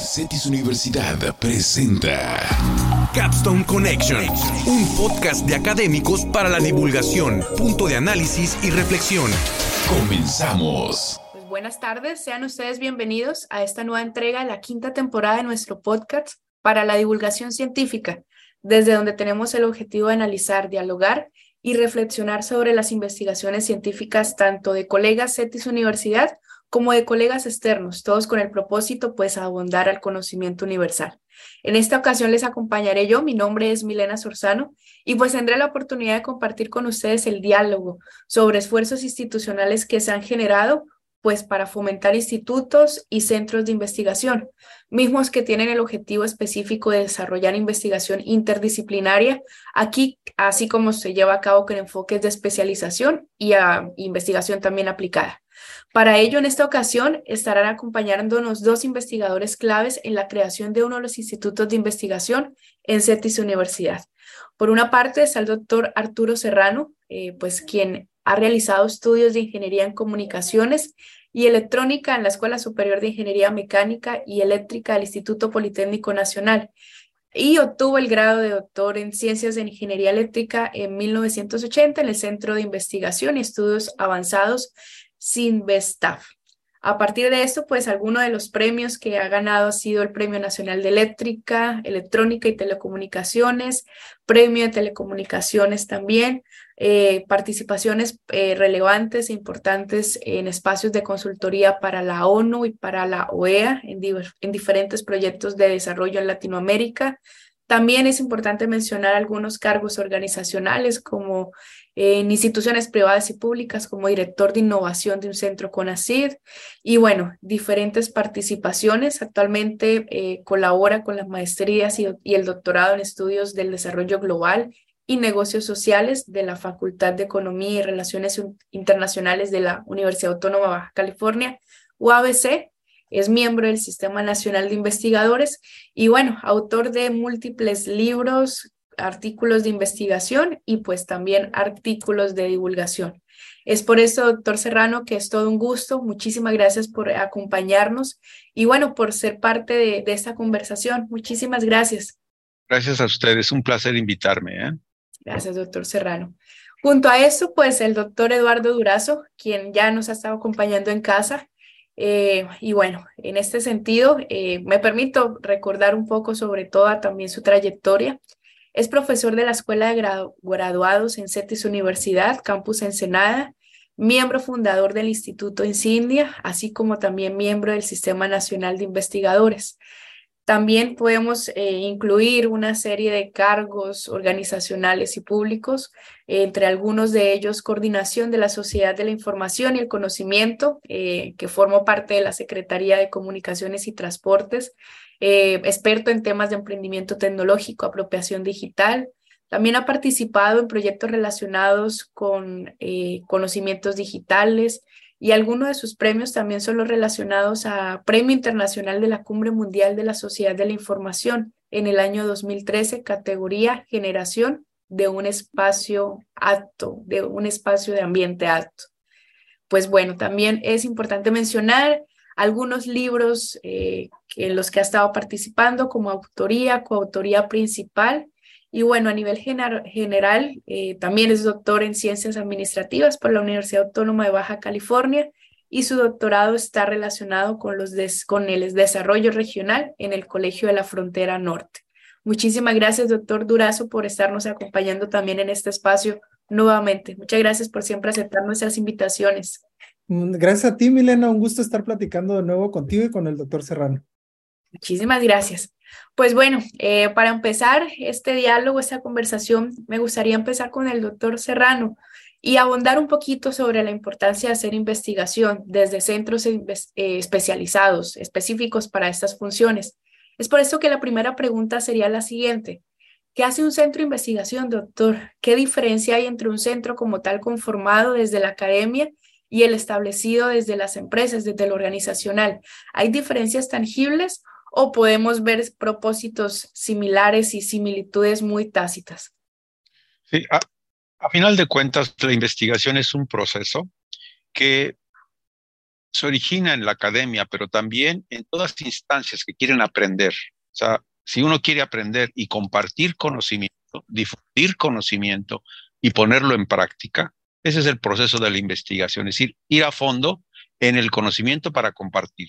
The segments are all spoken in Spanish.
CETIS Universidad presenta Capstone Connection, un podcast de académicos para la divulgación, punto de análisis y reflexión. Comenzamos. Pues buenas tardes, sean ustedes bienvenidos a esta nueva entrega de la quinta temporada de nuestro podcast para la divulgación científica, desde donde tenemos el objetivo de analizar, dialogar y reflexionar sobre las investigaciones científicas tanto de colegas CETIS Universidad como de colegas externos, todos con el propósito pues abundar al conocimiento universal. En esta ocasión les acompañaré yo, mi nombre es Milena Sorzano y pues tendré la oportunidad de compartir con ustedes el diálogo sobre esfuerzos institucionales que se han generado pues para fomentar institutos y centros de investigación, mismos que tienen el objetivo específico de desarrollar investigación interdisciplinaria, aquí así como se lleva a cabo con enfoques de especialización y a investigación también aplicada. Para ello, en esta ocasión, estarán acompañándonos dos investigadores claves en la creación de uno de los institutos de investigación en CETIS Universidad. Por una parte está el doctor Arturo Serrano, eh, pues quien ha realizado estudios de ingeniería en comunicaciones y electrónica en la Escuela Superior de Ingeniería Mecánica y Eléctrica del Instituto Politécnico Nacional y obtuvo el grado de doctor en Ciencias de Ingeniería Eléctrica en 1980 en el Centro de Investigación y Estudios Avanzados Sinvestaf. A partir de esto, pues alguno de los premios que ha ganado ha sido el Premio Nacional de Eléctrica, Electrónica y Telecomunicaciones, Premio de Telecomunicaciones también, eh, participaciones eh, relevantes e importantes en espacios de consultoría para la ONU y para la OEA en diferentes proyectos de desarrollo en Latinoamérica, también es importante mencionar algunos cargos organizacionales como en instituciones privadas y públicas como director de innovación de un centro CONACID y bueno, diferentes participaciones. Actualmente eh, colabora con las maestrías y, y el doctorado en estudios del desarrollo global y negocios sociales de la Facultad de Economía y Relaciones Internacionales de la Universidad Autónoma de Baja California, UABC, es miembro del Sistema Nacional de Investigadores y bueno, autor de múltiples libros, artículos de investigación y pues también artículos de divulgación. Es por eso, doctor Serrano, que es todo un gusto. Muchísimas gracias por acompañarnos y bueno, por ser parte de, esta conversación. Muchísimas gracias. Gracias a ustedes, un placer invitarme. ¿eh? Gracias, doctor Serrano. Junto a eso, pues el doctor Eduardo Durazo, quien ya nos ha estado acompañando en casa, eh, y bueno, en este sentido, eh, me permito recordar un poco sobre toda también su trayectoria. Es profesor de la Escuela de Graduados en CETIS Universidad, Campus Ensenada, miembro fundador del Instituto Insignia, así como también miembro del Sistema Nacional de Investigadores. También podemos eh, incluir una serie de cargos organizacionales y públicos, entre algunos de ellos coordinación de la Sociedad de la Información y el Conocimiento, eh, que formo parte de la Secretaría de Comunicaciones y Transportes, eh, experto en temas de emprendimiento tecnológico, apropiación digital. También ha participado en proyectos relacionados con conocimientos digitales, y algunos de sus premios también son los relacionados a Premio Internacional de la Cumbre Mundial de la Sociedad de la Información en el año 2013, categoría Generación de un espacio apto, de un espacio de ambiente apto. Pues bueno, también es importante mencionar algunos libros eh, en los que ha estado participando como autoría, coautoría principal y bueno, a nivel general, eh, también es doctor en ciencias administrativas por la Universidad Autónoma de Baja California y su doctorado está relacionado con, los con el desarrollo regional en el Colegio de la Frontera Norte. Muchísimas gracias, doctor Durazo, por estarnos acompañando también en este espacio nuevamente. Muchas gracias por siempre aceptar nuestras invitaciones. Mm, gracias a ti, Milena. Un gusto estar platicando de nuevo contigo y con el doctor Serrano. Muchísimas gracias. Pues bueno, eh, para empezar este diálogo, esta conversación, me gustaría empezar con el doctor Serrano y abundar un poquito sobre la importancia de hacer investigación desde centros eh, especializados, específicos para estas funciones. Es por eso que la primera pregunta sería la siguiente. ¿Qué hace un centro de investigación, doctor? ¿Qué diferencia hay entre un centro como tal conformado desde la academia y el establecido desde las empresas, desde lo organizacional? ¿Hay diferencias tangibles o podemos ver propósitos similares y similitudes muy tácitas? Sí, a, final de cuentas, la investigación es un proceso que se origina en la academia, pero también en todas las instancias que quieren aprender. O sea, si uno quiere aprender y compartir conocimiento, difundir conocimiento y ponerlo en práctica, ese es el proceso de la investigación, es decir, ir a fondo en el conocimiento para compartir.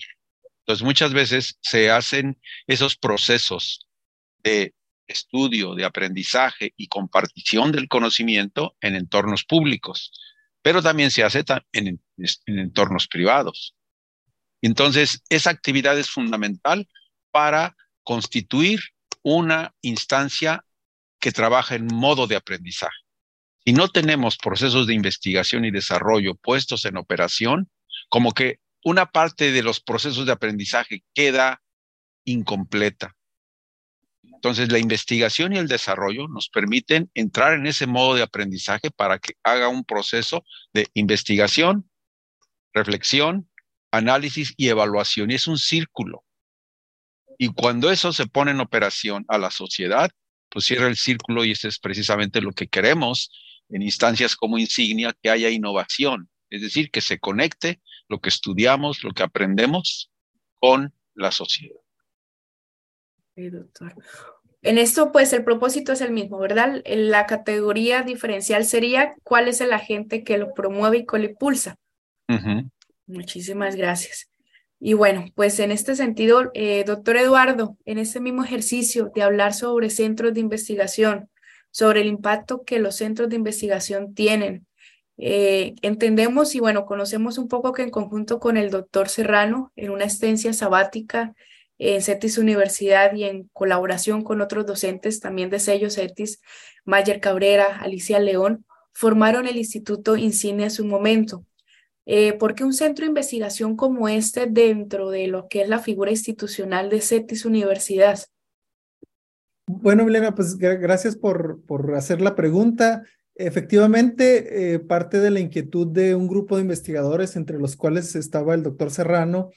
Entonces, muchas veces se hacen esos procesos de estudio, de aprendizaje y compartición del conocimiento en entornos públicos, pero también se hace en, en entornos privados. Entonces, esa actividad es fundamental para constituir una instancia que trabaja en modo de aprendizaje. Si no tenemos procesos de investigación y desarrollo puestos en operación, como que una parte de los procesos de aprendizaje queda incompleta. Entonces, la investigación y el desarrollo nos permiten entrar en ese modo de aprendizaje para que haga un proceso de investigación, reflexión, análisis y evaluación. Y es un círculo. Y cuando eso se pone en operación a la sociedad, pues cierra el círculo y eso es precisamente lo que queremos en instancias como Insignia, que haya innovación, es decir, que se conecte lo que estudiamos, lo que aprendemos con la sociedad. Sí, doctor. En esto, pues el propósito es el mismo, ¿verdad? La categoría diferencial sería cuál es el agente que lo promueve y que lo impulsa. Muchísimas gracias. Y bueno, pues en este sentido, eh, doctor Eduardo, en este mismo ejercicio de hablar sobre centros de investigación, sobre el impacto que los centros de investigación tienen. Eh, entendemos y bueno, conocemos un poco que en conjunto con el doctor Serrano, en una estancia sabática en CETIS Universidad y en colaboración con otros docentes también de sello CETIS, Mayer Cabrera, Alicia León, formaron el Instituto Insignia en su momento. Eh, ¿Por qué un centro de investigación como este dentro de lo que es la figura institucional de CETIS Universidad? Bueno, Milena, pues gracias por, por hacer la pregunta. Efectivamente, eh, parte de la inquietud de un grupo de investigadores, entre los cuales estaba el doctor Serrano,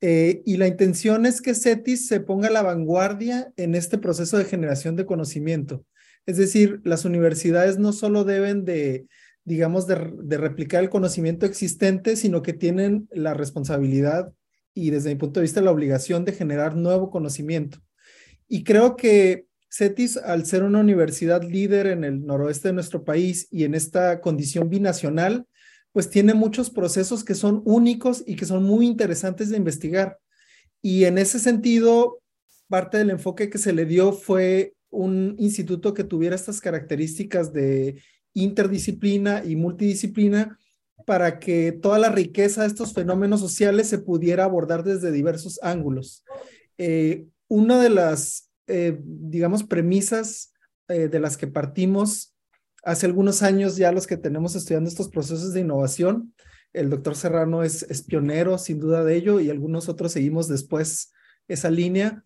eh, y la intención es que CETIS se ponga a la vanguardia en este proceso de generación de conocimiento. Es decir, las universidades no solo deben de, digamos, de, de replicar el conocimiento existente, sino que tienen la responsabilidad y desde mi punto de vista la obligación de generar nuevo conocimiento. Y creo que CETIS, al ser una universidad líder en el noroeste de nuestro país y en esta condición binacional, pues tiene muchos procesos que son únicos y que son muy interesantes de investigar. Y en ese sentido, parte del enfoque que se le dio fue un instituto que tuviera estas características de interdisciplina y multidisciplina para que toda la riqueza de estos fenómenos sociales se pudiera abordar desde diversos ángulos. Eh, una de las, eh, digamos, premisas eh, de las que partimos hace algunos años ya los que tenemos estudiando estos procesos de innovación, el doctor Serrano es, es pionero sin duda de ello y algunos otros seguimos después esa línea,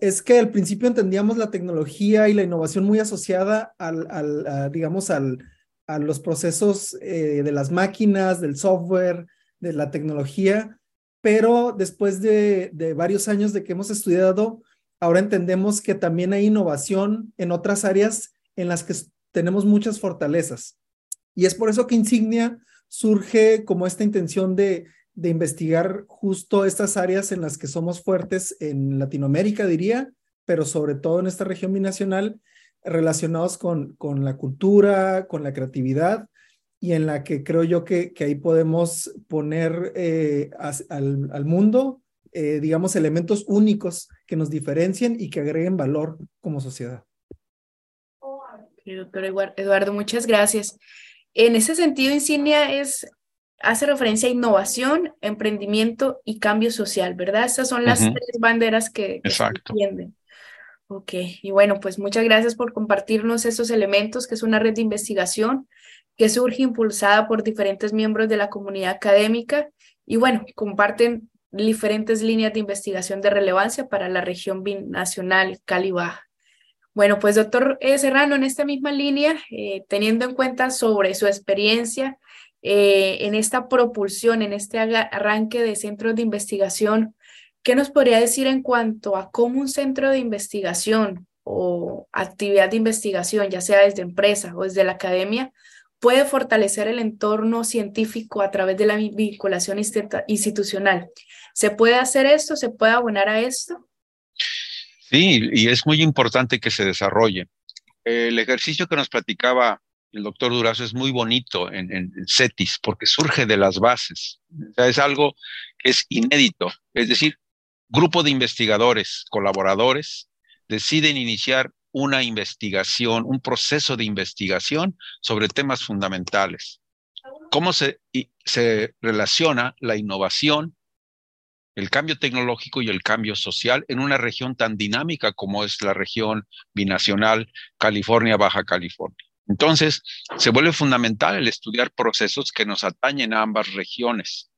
es que al principio entendíamos la tecnología y la innovación muy asociada al, al digamos, al, a los procesos eh, de las máquinas, del software, de la tecnología, pero después de, varios años de que hemos estudiado, ahora entendemos que también hay innovación en otras áreas en las que tenemos muchas fortalezas. Y es por eso que Insignia surge como esta intención de, investigar justo estas áreas en las que somos fuertes en Latinoamérica, diría, pero sobre todo en esta región binacional, relacionados con, con la cultura, con la creatividad y en la que creo yo que, que ahí podemos poner eh, al, al, mundo, eh, digamos, elementos únicos que nos diferencien y que agreguen valor como sociedad. Sí, doctor Eduardo, muchas gracias. En ese sentido, Insignia es, hace referencia a innovación, emprendimiento y cambio social, ¿verdad? Estas son las tres banderas que, que se entienden. Ok, y bueno, pues muchas gracias por compartirnos esos elementos, que es una red de investigación que surge impulsada por diferentes miembros de la comunidad académica y bueno, comparten diferentes líneas de investigación de relevancia para la región binacional Cali-Baja. Bueno, pues doctor eh, Serrano, en esta misma línea, eh, teniendo en cuenta sobre su experiencia eh, en esta propulsión, en este arranque de centros de investigación, ¿qué nos podría decir en cuanto a cómo un centro de investigación o actividad de investigación, ya sea desde empresa o desde la academia, puede fortalecer el entorno científico a través de la vinculación institucional. ¿Se puede hacer esto? ¿Se puede abonar a esto? Sí, y es muy importante que se desarrolle. El ejercicio que nos platicaba el doctor Durazo es muy bonito en, en, CETIS porque surge de las bases. O es algo que es inédito. Es decir, grupo de investigadores, colaboradores, deciden iniciar una investigación, un proceso de investigación sobre temas fundamentales. ¿Cómo se, se relaciona la innovación, el cambio tecnológico y el cambio social en una región tan dinámica como es la región binacional California-Baja California? Entonces, se vuelve fundamental el estudiar procesos que nos atañen a ambas regiones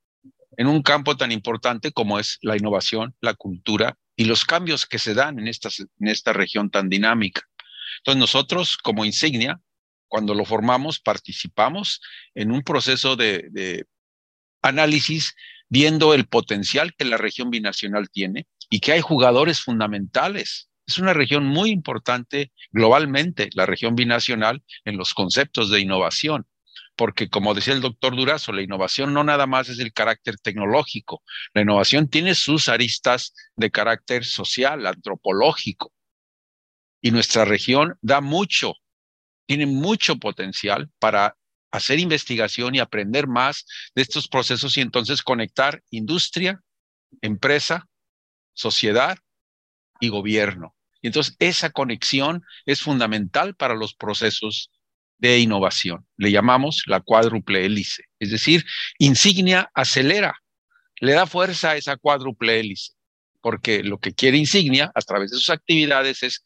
en un campo tan importante como es la innovación, la cultura y los cambios que se dan en esta, en esta región tan dinámica. Entonces nosotros como insignia, cuando lo formamos, participamos en un proceso de análisis viendo el potencial que la región binacional tiene y que hay jugadores fundamentales. Es una región muy importante globalmente, la región binacional, en los conceptos de innovación porque como decía el doctor Durazo, la innovación no nada más es el carácter tecnológico, la innovación tiene sus aristas de carácter social, antropológico. Y nuestra región da mucho, tiene mucho potencial para hacer investigación y aprender más de estos procesos y entonces conectar industria, empresa, sociedad y gobierno. Y entonces esa conexión es fundamental para los procesos de innovación. Le llamamos la cuádruple hélice. Es decir, Insignia acelera, le da fuerza a esa cuádruple hélice, porque lo que quiere Insignia a través de sus actividades es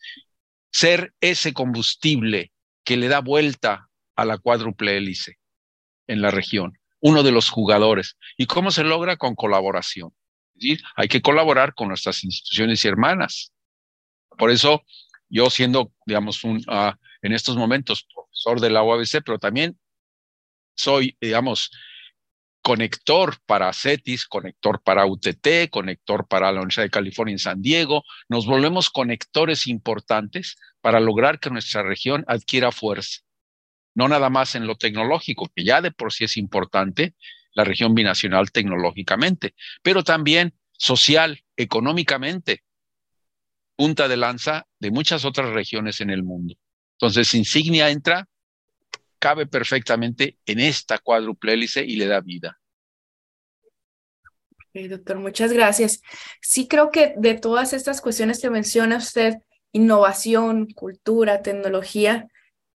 ser ese combustible que le da vuelta a la cuádruple hélice en la región, uno de los jugadores. ¿Y cómo se logra? Con colaboración. Hay que colaborar con nuestras instituciones y hermanas. Por eso, yo siendo, digamos, un, uh, en estos momentos profesor de la UABC, pero también soy, digamos, conector para CETIS, conector para UTT, conector para la Universidad de California en San Diego. Nos volvemos conectores importantes para lograr que nuestra región adquiera fuerza. No nada más en lo tecnológico, que ya de por sí es importante, la región binacional tecnológicamente, pero también social, económicamente, punta de lanza de muchas otras regiones en el mundo. Entonces, Insignia entra, cabe perfectamente en esta cuádruple hélice y le da vida. Okay, doctor, muchas gracias. Sí creo que de todas estas cuestiones que menciona usted, innovación, cultura, tecnología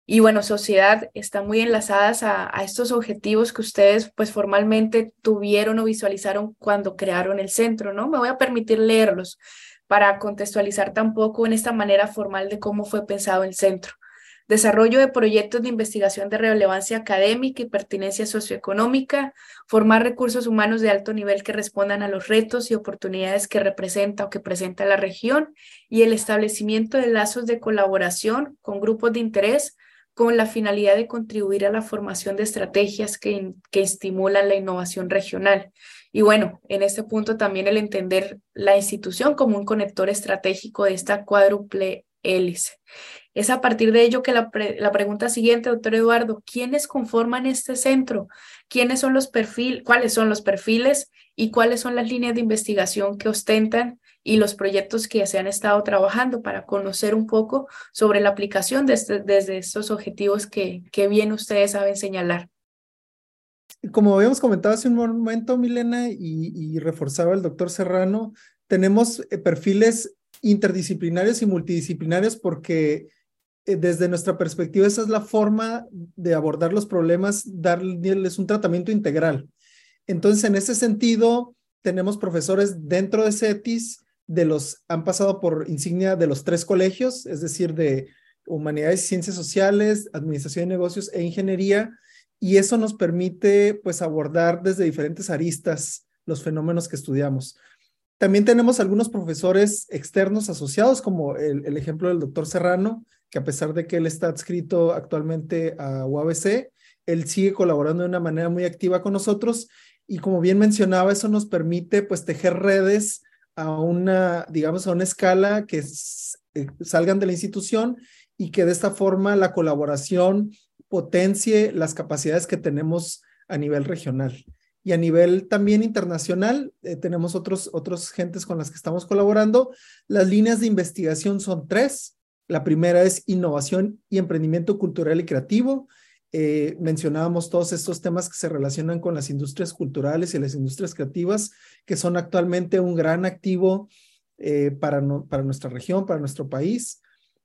y bueno, sociedad, están muy enlazadas a, a, estos objetivos que ustedes pues formalmente tuvieron o visualizaron cuando crearon el centro, ¿no? Me voy a permitir leerlos para contextualizar tampoco en esta manera formal de cómo fue pensado el centro desarrollo de proyectos de investigación de relevancia académica y pertinencia socioeconómica, formar recursos humanos de alto nivel que respondan a los retos y oportunidades que representa o que presenta la región y el establecimiento de lazos de colaboración con grupos de interés con la finalidad de contribuir a la formación de estrategias que, que estimulan la innovación regional. Y bueno, en este punto también el entender la institución como un conector estratégico de esta cuádruple hélice. Es a partir de ello que la, la, pregunta siguiente, doctor Eduardo, ¿quiénes conforman este centro? ¿Quiénes son los perfiles, cuáles son los perfiles y cuáles son las líneas de investigación que ostentan y los proyectos que se han estado trabajando para conocer un poco sobre la aplicación de este, desde estos objetivos que, que bien ustedes saben señalar? Como habíamos comentado hace un momento, Milena, y, y reforzaba el doctor Serrano, tenemos eh, perfiles interdisciplinarios y multidisciplinarios porque eh, desde nuestra perspectiva, esa es la forma de abordar los problemas, darles un tratamiento integral. Entonces, en ese sentido, tenemos profesores dentro de CETIS, de los, han pasado por insignia de los tres colegios, es decir, de Humanidades y Ciencias Sociales, Administración de Negocios e Ingeniería, y eso nos permite, pues, abordar desde diferentes aristas los fenómenos que estudiamos. También tenemos algunos profesores externos asociados, como el, el ejemplo del doctor Serrano, que a pesar de que él está adscrito actualmente a UABC, él sigue colaborando de una manera muy activa con nosotros y como bien mencionaba, eso nos permite pues tejer redes a una, digamos, a una escala que eh, salgan de la institución y que de esta forma la colaboración potencie las capacidades que tenemos a nivel regional. Y a nivel también internacional, eh, tenemos otros, otros gentes con las que estamos colaborando. Las líneas de investigación son tres. La primera es innovación y emprendimiento cultural y creativo. Eh, mencionábamos todos estos temas que se relacionan con las industrias culturales y las industrias creativas, que son actualmente un gran activo eh, para, para nuestra región, para nuestro país.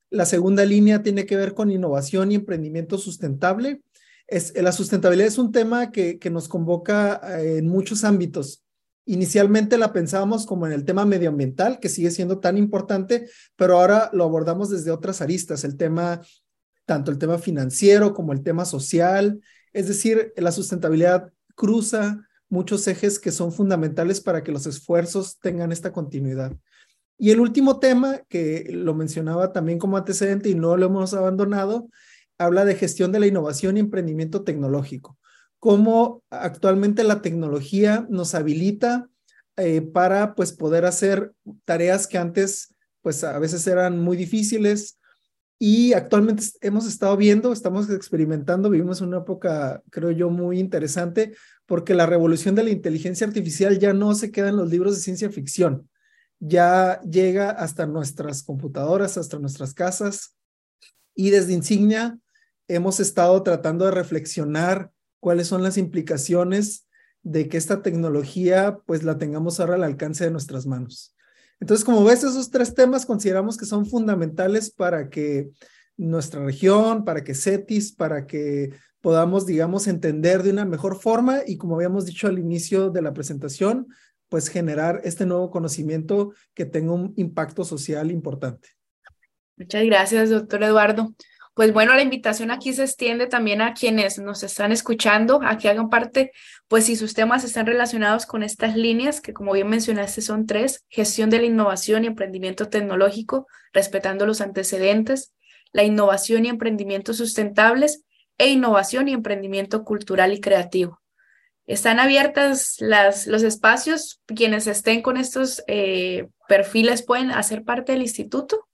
La segunda línea tiene que ver con innovación y emprendimiento sustentable. Es, la sustentabilidad es un tema que, que nos convoca eh, en muchos ámbitos. Inicialmente la pensábamos como en el tema medioambiental, que sigue siendo tan importante, pero ahora lo abordamos desde otras aristas, el tema, tanto el tema financiero como el tema social. Es decir, la sustentabilidad cruza muchos ejes que son fundamentales para que los esfuerzos tengan esta continuidad. Y el último tema, que lo mencionaba también como antecedente y no lo hemos abandonado, habla de gestión de la innovación y emprendimiento tecnológico. Cómo actualmente la tecnología nos habilita eh, para pues poder hacer tareas que antes pues a veces eran muy difíciles y actualmente hemos estado viendo, estamos experimentando, vivimos una época creo yo muy interesante porque la revolución de la inteligencia artificial ya no se queda en los libros de ciencia ficción ya llega hasta nuestras computadoras, hasta nuestras casas. Y desde Insignia hemos estado tratando de reflexionar cuáles son las implicaciones de que esta tecnología pues la tengamos ahora al alcance de nuestras manos. Entonces, como ves, esos tres temas consideramos que son fundamentales para que nuestra región, para que CETIS, para que podamos, digamos, entender de una mejor forma y como habíamos dicho al inicio de la presentación, pues generar este nuevo conocimiento que tenga un impacto social importante. Muchas gracias, doctor Eduardo. Pues bueno, la invitación aquí se extiende también a quienes nos están escuchando, a que hagan parte, pues si sus temas están relacionados con estas líneas, que como bien mencionaste son tres, gestión de la innovación y emprendimiento tecnológico, respetando los antecedentes, la innovación y emprendimiento sustentables e innovación y emprendimiento cultural y creativo. Están abiertas las, los espacios, quienes estén con estos eh, perfiles pueden hacer parte del instituto.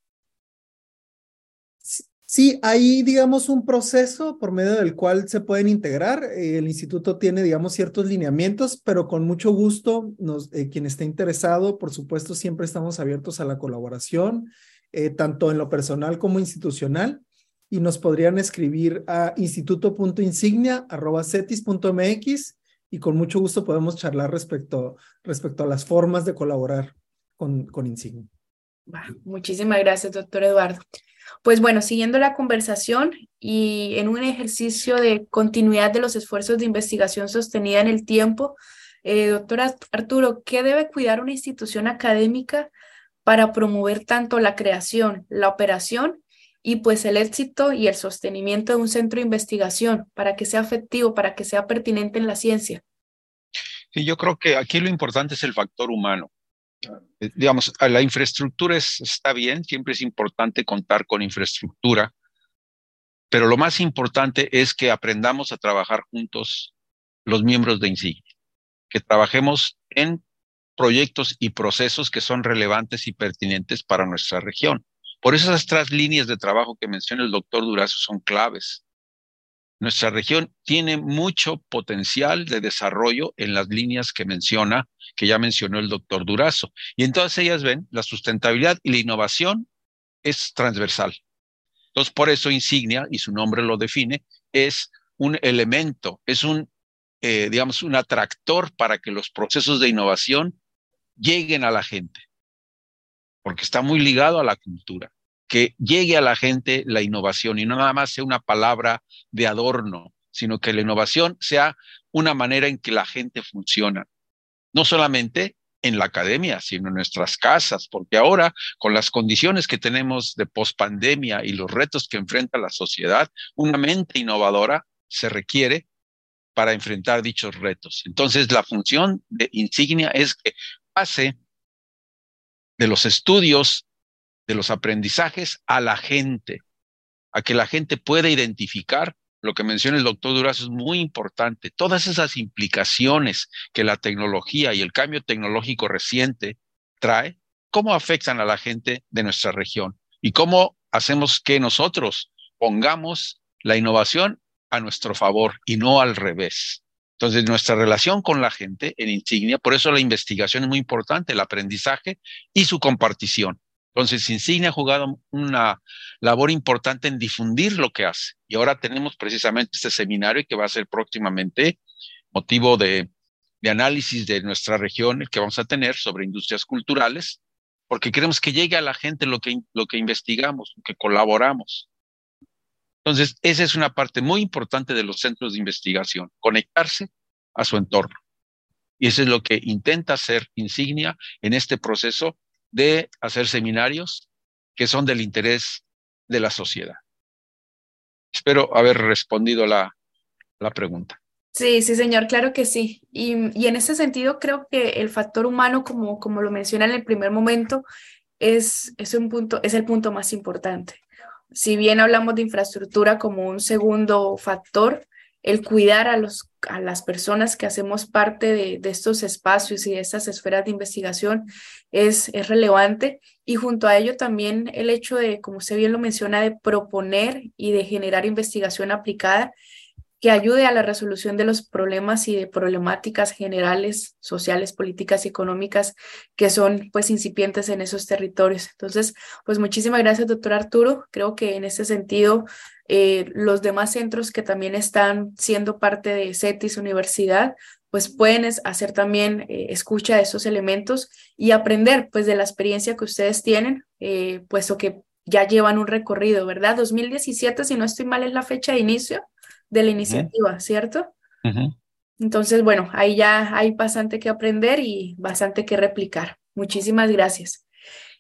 Sí, hay, digamos, un proceso por medio del cual se pueden integrar. El instituto tiene, digamos, ciertos lineamientos, pero con mucho gusto, nos, eh, quien esté interesado, por supuesto, siempre estamos abiertos a la colaboración, eh, tanto en lo personal como institucional, y nos podrían escribir a instituto.insignia.cetis.mx y con mucho gusto podemos charlar respecto, respecto a las formas de colaborar con, con Insignia. Muchísimas gracias, doctor Eduardo. Pues bueno, siguiendo la conversación y en un ejercicio de continuidad de los esfuerzos de investigación sostenida en el tiempo, eh, doctor Arturo, ¿qué debe cuidar una institución académica para promover tanto la creación, la operación y pues el éxito y el sostenimiento de un centro de investigación para que sea efectivo, para que sea pertinente en la ciencia. Sí, yo creo que aquí lo importante es el factor humano. Eh, digamos, la infraestructura está bien, siempre es importante contar con infraestructura, pero lo más importante es que aprendamos a trabajar juntos los miembros de Insignia, que trabajemos en proyectos y procesos que son relevantes y pertinentes para nuestra región. Por eso esas tres líneas de trabajo que menciona el doctor Durazo son claves. Nuestra región tiene mucho potencial de desarrollo en las líneas que menciona, que ya mencionó el doctor Durazo. Y en todas ellas ven, la sustentabilidad y la innovación es transversal. Entonces, por eso Insignia, y su nombre lo define, es un elemento, es un, eh, digamos, un atractor para que los procesos de innovación lleguen a la gente porque está muy ligado a la cultura, que llegue a la gente la innovación y no nada más sea una palabra de adorno, sino que la innovación sea una manera en que la gente funciona, no solamente en la academia, sino en nuestras casas, porque ahora, con las condiciones que tenemos de pospandemia y los retos que enfrenta la sociedad, una mente innovadora se requiere para enfrentar dichos retos. Entonces, la función de Insignia es que pase de los estudios, de los aprendizajes a la gente, a que la gente pueda identificar lo que menciona el doctor Durazo es muy importante. Todas esas implicaciones que la tecnología y el cambio tecnológico reciente trae, cómo afectan a la gente de nuestra región y cómo hacemos que nosotros pongamos la innovación a nuestro favor y no al revés. Entonces, nuestra relación con la gente en Insignia, por eso la investigación es muy importante, el aprendizaje y su compartición. Entonces, Insignia ha jugado una labor importante en difundir lo que hace. Y ahora tenemos precisamente este seminario que va a ser próximamente motivo de, de análisis de nuestra región, el que vamos a tener sobre industrias culturales, porque queremos que llegue a la gente lo que, lo que investigamos, lo que colaboramos. Entonces, esa es una parte muy importante de los centros de investigación, conectarse a su entorno. Y eso es lo que intenta hacer Insignia en este proceso de hacer seminarios que son del interés de la sociedad. Espero haber respondido la, la pregunta. Sí, sí, señor, claro que sí. Y, y, en ese sentido creo que el factor humano, como, como lo menciona en el primer momento, es, es, un punto, es el punto más importante. Si bien hablamos de infraestructura como un segundo factor, el cuidar a, los, a las personas que hacemos parte de, estos espacios y de estas esferas de investigación es, es relevante. Y junto a ello también el hecho de, como usted bien lo menciona, de proponer y de generar investigación aplicada que ayude a la resolución de los problemas y de problemáticas generales, sociales, políticas y económicas que son pues incipientes en esos territorios. Entonces, pues muchísimas gracias, doctor Arturo. Creo que en este sentido, eh, los demás centros que también están siendo parte de CETIS Universidad, pues pueden hacer también eh, escucha de esos elementos y aprender pues de la experiencia que ustedes tienen, eh, puesto que ya llevan un recorrido, ¿verdad? 2017, si no estoy mal, es la fecha de inicio de la iniciativa, ¿cierto? Entonces, bueno, ahí ya hay bastante que aprender y bastante que replicar. Muchísimas gracias.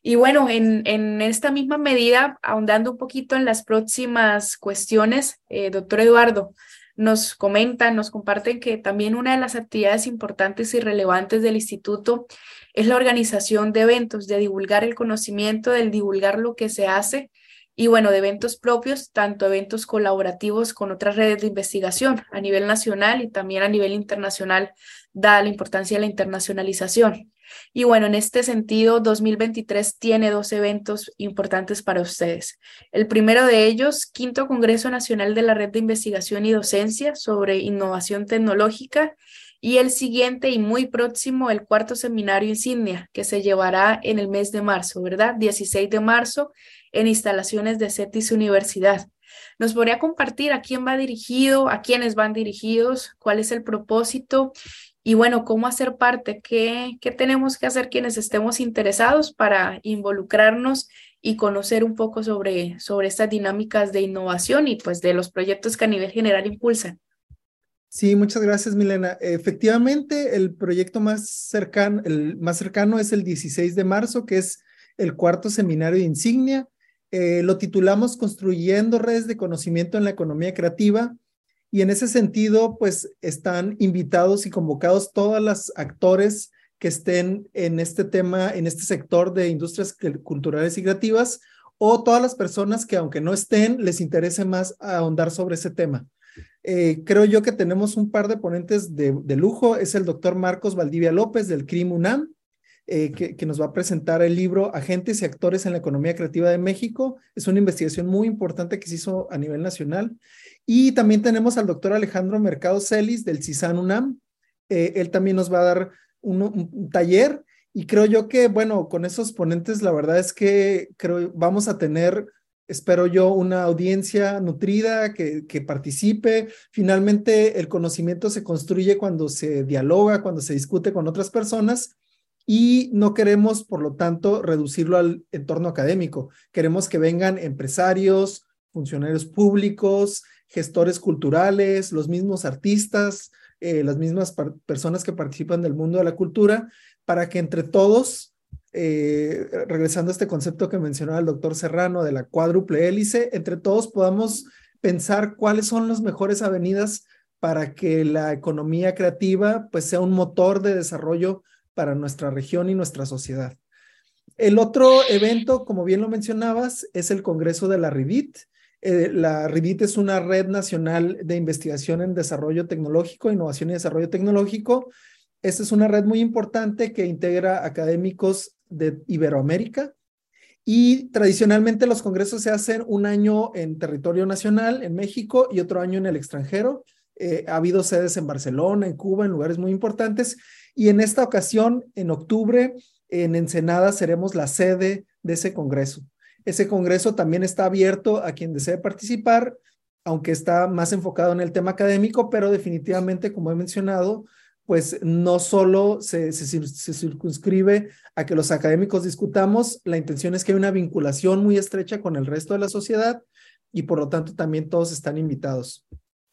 Y bueno, en, en esta misma medida, ahondando un poquito en las próximas cuestiones, eh, doctor Eduardo, nos comentan, nos comparten que también una de las actividades importantes y relevantes del instituto es la organización de eventos, de divulgar el conocimiento, del divulgar lo que se hace y bueno, de eventos propios, tanto eventos colaborativos con otras redes de investigación a nivel nacional y también a nivel internacional, dada la importancia de la internacionalización. Y bueno, en este sentido, 2023 tiene dos eventos importantes para ustedes. El primero de ellos, Quinto Congreso Nacional de la Red de Investigación y Docencia sobre Innovación Tecnológica y el siguiente y muy próximo, el cuarto seminario insignia, que se llevará en el mes de marzo, ¿verdad? 16 de marzo en instalaciones de CETIS Universidad. ¿Nos podría compartir a quién va dirigido, a quiénes van dirigidos, cuál es el propósito y bueno, cómo hacer parte, qué, qué tenemos que hacer quienes estemos interesados para involucrarnos y conocer un poco sobre, sobre estas dinámicas de innovación y pues de los proyectos que a nivel general impulsan? Sí, muchas gracias, Milena. Efectivamente, el proyecto más cercano, el más cercano es el 16 de marzo, que es el cuarto seminario de insignia. Eh, lo titulamos Construyendo redes de conocimiento en la economía creativa y en ese sentido, pues están invitados y convocados todos los actores que estén en este tema, en este sector de industrias culturales y creativas o todas las personas que aunque no estén, les interese más ahondar sobre ese tema. Eh, creo yo que tenemos un par de ponentes de, de, lujo. Es el doctor Marcos Valdivia López del CRIM UNAM, eh, que, nos va a presentar el libro Agentes y Actores en la Economía Creativa de México. Es una investigación muy importante que se hizo a nivel nacional. Y también tenemos al doctor Alejandro Mercado Celis del CISAN UNAM. Eh, él también nos va a dar un, taller y creo yo que, bueno, con esos ponentes, la verdad es que creo vamos a tener espero yo, una audiencia nutrida que, que, participe. Finalmente, el conocimiento se construye cuando se dialoga, cuando se discute con otras personas y no queremos, por lo tanto, reducirlo al entorno académico. Queremos que vengan empresarios, funcionarios públicos, gestores culturales, los mismos artistas, eh, las mismas personas que participan del mundo de la cultura, para que entre todos, eh, regresando a este concepto que mencionaba el doctor Serrano de la cuádruple hélice, entre todos podamos pensar cuáles son las mejores avenidas para que la economía creativa pues sea un motor de desarrollo para nuestra región y nuestra sociedad. El otro evento, como bien lo mencionabas, es el Congreso de la RIDIT. Eh, la RIDIT es una red nacional de investigación en desarrollo tecnológico, innovación y desarrollo tecnológico. Esta es una red muy importante que integra académicos de Iberoamérica Y tradicionalmente los congresos se hacen un año en territorio nacional, en México, y otro año en el extranjero. Eh, ha habido sedes en Barcelona, en Cuba, en lugares muy importantes. Y en esta ocasión, en octubre, en Ensenada seremos la sede de ese congreso. Ese congreso también está abierto a quien desee participar, aunque está más enfocado en el tema académico, pero definitivamente, como he mencionado, pues no solo se, se, circunscribe a que los académicos discutamos, la intención es que hay una vinculación muy estrecha con el resto de la sociedad y por lo tanto también todos están invitados.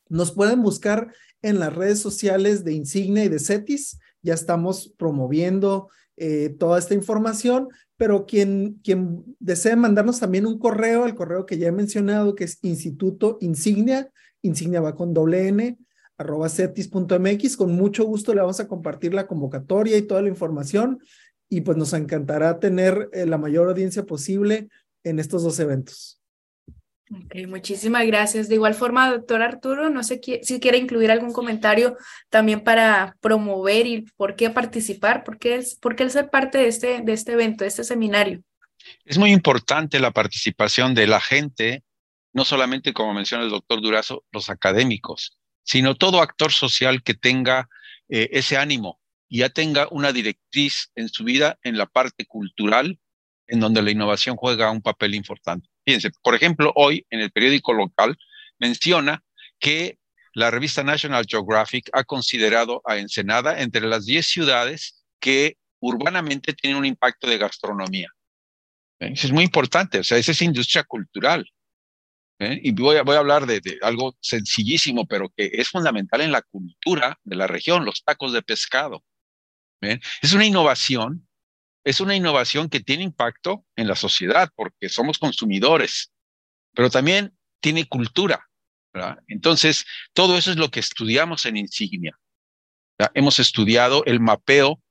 Nos pueden buscar en las redes sociales de Insignia y de CETIS, ya estamos promoviendo eh, toda esta información, pero quien, quien desee mandarnos también un correo, el correo que ya he mencionado, que es Instituto Insignia, Insignia va con doble N, arroba cetis.mx, con mucho gusto le vamos a compartir la convocatoria y toda la información y pues nos encantará tener eh, la mayor audiencia posible en estos dos eventos. Ok, muchísimas gracias. De igual forma, doctor Arturo, no sé si quiere incluir algún comentario también para promover y por qué participar, por qué, es, por qué ser parte de este, de este evento, de este seminario. Es muy importante la participación de la gente, no solamente, como menciona el doctor Durazo, los académicos, sino todo actor social que tenga eh, ese ánimo y ya tenga una directriz en su vida en la parte cultural, en donde la innovación juega un papel importante. Fíjense, por ejemplo, hoy en el periódico local menciona que la revista National Geographic ha considerado a Ensenada entre las 10 ciudades que urbanamente tienen un impacto de gastronomía. ¿Eh? Eso es muy importante, o sea, esa es industria cultural. ¿eh? Y voy a, voy a hablar de, de, algo sencillísimo, pero que es fundamental en la cultura de la región, los tacos de pescado. ¿eh? Es una innovación es una innovación que tiene impacto en la sociedad porque somos consumidores, pero también tiene cultura. Entonces, todo eso es lo que estudiamos en Insignia. Hemos estudiado el mapeo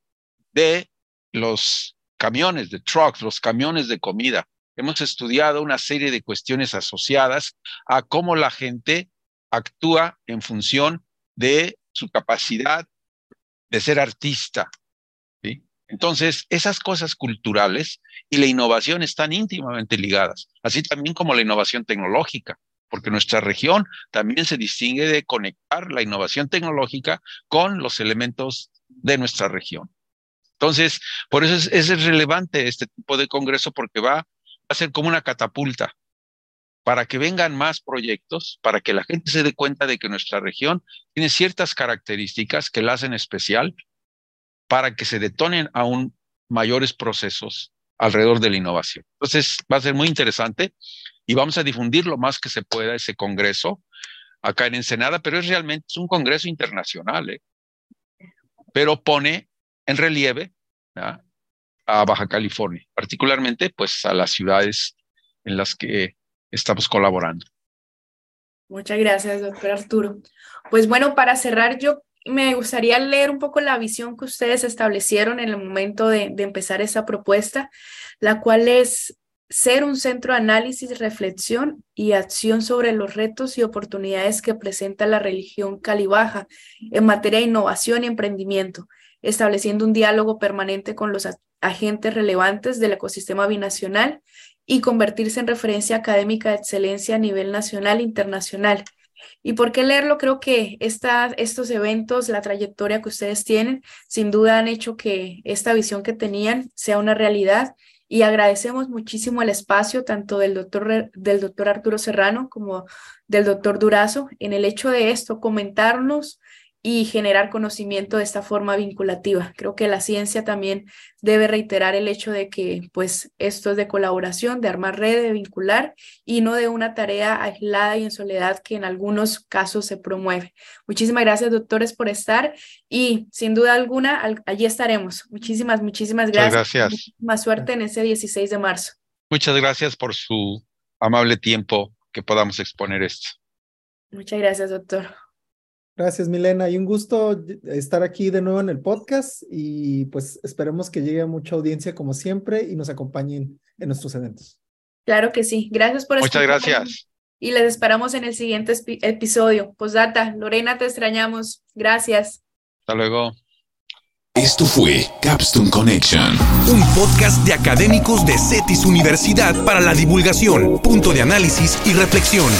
de los camiones, de trucks, los camiones de comida. Hemos estudiado una serie de cuestiones asociadas a cómo la gente actúa en función de su capacidad de ser artista, entonces, esas cosas culturales y la innovación están íntimamente ligadas, así también como la innovación tecnológica, porque nuestra región también se distingue de conectar la innovación tecnológica con los elementos de nuestra región. Entonces, por eso es, relevante este tipo de congreso porque va a ser como una catapulta para que vengan más proyectos, para que la gente se dé cuenta de que nuestra región tiene ciertas características que la hacen especial para que se detonen aún mayores procesos alrededor de la innovación. Entonces, va a ser muy interesante y vamos a difundir lo más que se pueda ese congreso acá en Ensenada, pero es realmente un congreso internacional, ¿eh? pero pone en relieve a Baja California, particularmente pues a las ciudades en las que estamos colaborando. Muchas gracias, doctor Arturo. Pues bueno, para cerrar, yo me gustaría leer un poco la visión que ustedes establecieron en el momento de, empezar esa propuesta, la cual es ser un centro de análisis, reflexión y acción sobre los retos y oportunidades que presenta la religión calibaja en materia de innovación y emprendimiento, estableciendo un diálogo permanente con los agentes relevantes del ecosistema binacional y convertirse en referencia académica de excelencia a nivel nacional e internacional ¿Y por qué leerlo? Creo que estos eventos, la trayectoria que ustedes tienen, sin duda han hecho que esta visión que tenían sea una realidad y agradecemos muchísimo el espacio tanto del doctor, del doctor Arturo Serrano como del doctor Durazo en el hecho de esto, comentarnos y generar conocimiento de esta forma vinculativa. Creo que la ciencia también debe reiterar el hecho de que pues esto es de colaboración, de armar red, de vincular y no de una tarea aislada y en soledad que en algunos casos se promueve. Muchísimas gracias doctores por estar y sin duda alguna allí estaremos. Muchísimas, muchísimas gracias. gracias. Más suerte en ese 16 de marzo. Muchas gracias por su amable tiempo que podamos exponer esto. Muchas gracias, doctor. Gracias, Milena. Y un gusto estar aquí de nuevo en el podcast y pues esperemos que llegue a mucha audiencia como siempre y nos acompañen en nuestros eventos. Claro que sí. Gracias por Muchas gracias. Y les esperamos en el siguiente episodio. Postdata, Lorena, te extrañamos. Gracias. Hasta luego. Esto fue Capstone Connection. un podcast de académicos de CETIS Universidad para la divulgación, punto de análisis y reflexión.